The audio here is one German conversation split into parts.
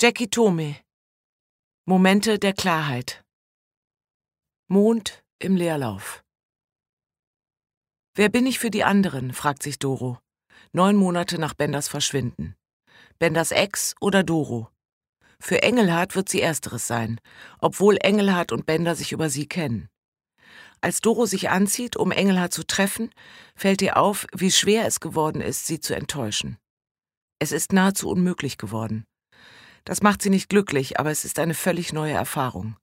Jackie Tome. Momente der Klarheit. Mond im Leerlauf. Wer bin ich für die anderen? fragt sich Doro. Neun Monate nach Benders Verschwinden. Benders Ex oder Doro? Für Engelhardt wird sie ersteres sein, obwohl Engelhardt und Bender sich über sie kennen. Als Doro sich anzieht, um Engelhardt zu treffen, fällt ihr auf, wie schwer es geworden ist, sie zu enttäuschen. Es ist nahezu unmöglich geworden. Das macht sie nicht glücklich, aber es ist eine völlig neue Erfahrung.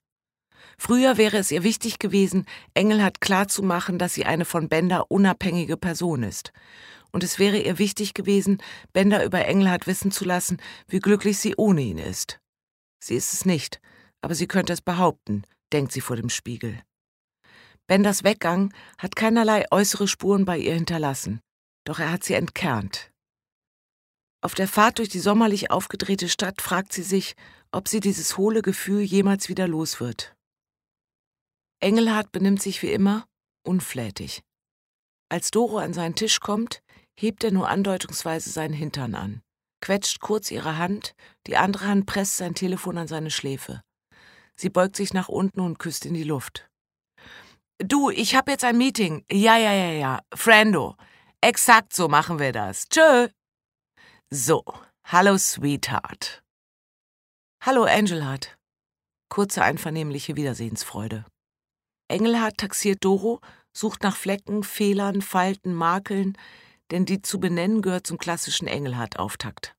Früher wäre es ihr wichtig gewesen, Engelhardt klarzumachen, dass sie eine von Bender unabhängige Person ist. Und es wäre ihr wichtig gewesen, Bender über Engelhardt wissen zu lassen, wie glücklich sie ohne ihn ist. Sie ist es nicht, aber sie könnte es behaupten, denkt sie vor dem Spiegel. Benders Weggang hat keinerlei äußere Spuren bei ihr hinterlassen, doch er hat sie entkernt. Auf der Fahrt durch die sommerlich aufgedrehte Stadt fragt sie sich, ob sie dieses hohle Gefühl jemals wieder los wird. Engelhardt benimmt sich wie immer unflätig. Als Doro an seinen Tisch kommt, hebt er nur andeutungsweise seinen Hintern an, quetscht kurz ihre Hand, die andere Hand presst sein Telefon an seine Schläfe. Sie beugt sich nach unten und küsst in die Luft. Du, ich hab jetzt ein Meeting. Ja, ja, ja, ja. Frando. Exakt so machen wir das. Tschö. So. Hallo, Sweetheart. Hallo, Angelhard. Kurze einvernehmliche Wiedersehensfreude. Engelhard taxiert Doro, sucht nach Flecken, Fehlern, Falten, Makeln, denn die zu benennen gehört zum klassischen Engelhard-Auftakt.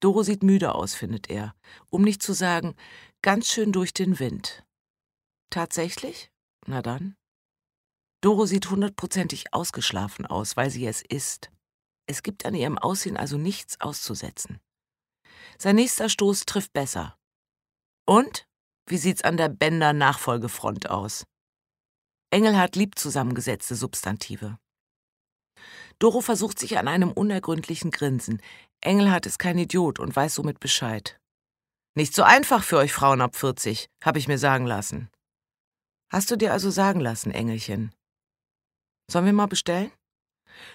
Doro sieht müde aus, findet er, um nicht zu sagen, ganz schön durch den Wind. Tatsächlich? Na dann. Doro sieht hundertprozentig ausgeschlafen aus, weil sie es ist. Es gibt an ihrem Aussehen also nichts auszusetzen. Sein nächster Stoß trifft besser. Und? Wie sieht's an der Bänder-Nachfolgefront aus? Engelhardt liebt zusammengesetzte Substantive. Doro versucht sich an einem unergründlichen Grinsen. Engelhardt ist kein Idiot und weiß somit Bescheid. Nicht so einfach für euch Frauen ab 40, habe ich mir sagen lassen. Hast du dir also sagen lassen, Engelchen? Sollen wir mal bestellen?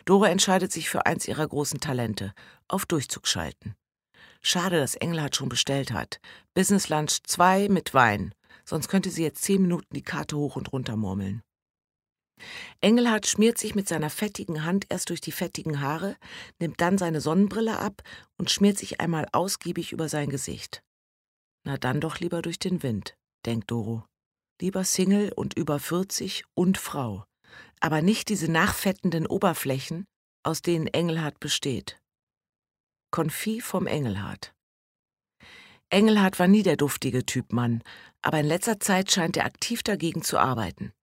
Dora entscheidet sich für eins ihrer großen Talente, auf Durchzug schalten. Schade, dass Engelhardt schon bestellt hat. Business Lunch 2 mit Wein. Sonst könnte sie jetzt zehn Minuten die Karte hoch und runter murmeln. Engelhardt schmiert sich mit seiner fettigen Hand erst durch die fettigen Haare, nimmt dann seine Sonnenbrille ab und schmiert sich einmal ausgiebig über sein Gesicht. Na dann doch lieber durch den Wind, denkt Doro. Lieber Single und über 40 und Frau. Aber nicht diese nachfettenden Oberflächen, aus denen Engelhardt besteht. Konfit vom Engelhardt. Engelhardt war nie der duftige Typ Mann, aber in letzter Zeit scheint er aktiv dagegen zu arbeiten.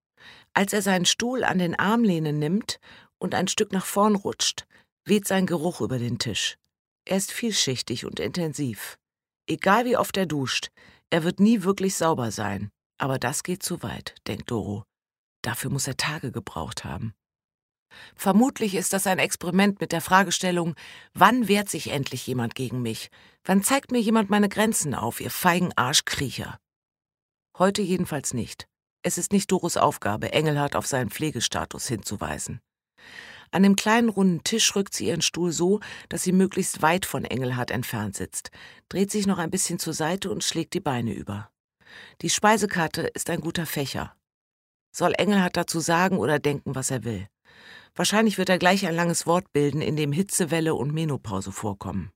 Als er seinen Stuhl an den Armlehnen nimmt und ein Stück nach vorn rutscht, weht sein Geruch über den Tisch. Er ist vielschichtig und intensiv. Egal wie oft er duscht, er wird nie wirklich sauber sein. Aber das geht zu weit, denkt Doro. Dafür muss er Tage gebraucht haben. Vermutlich ist das ein Experiment mit der Fragestellung, wann wehrt sich endlich jemand gegen mich? Wann zeigt mir jemand meine Grenzen auf, ihr feigen Arschkriecher? Heute jedenfalls nicht. Es ist nicht Doros Aufgabe, Engelhardt auf seinen Pflegestatus hinzuweisen. An dem kleinen runden Tisch rückt sie ihren Stuhl so, dass sie möglichst weit von Engelhardt entfernt sitzt, dreht sich noch ein bisschen zur Seite und schlägt die Beine über. Die Speisekarte ist ein guter Fächer. Soll Engelhardt dazu sagen oder denken, was er will. Wahrscheinlich wird er gleich ein langes Wort bilden, in dem Hitzewelle und Menopause vorkommen.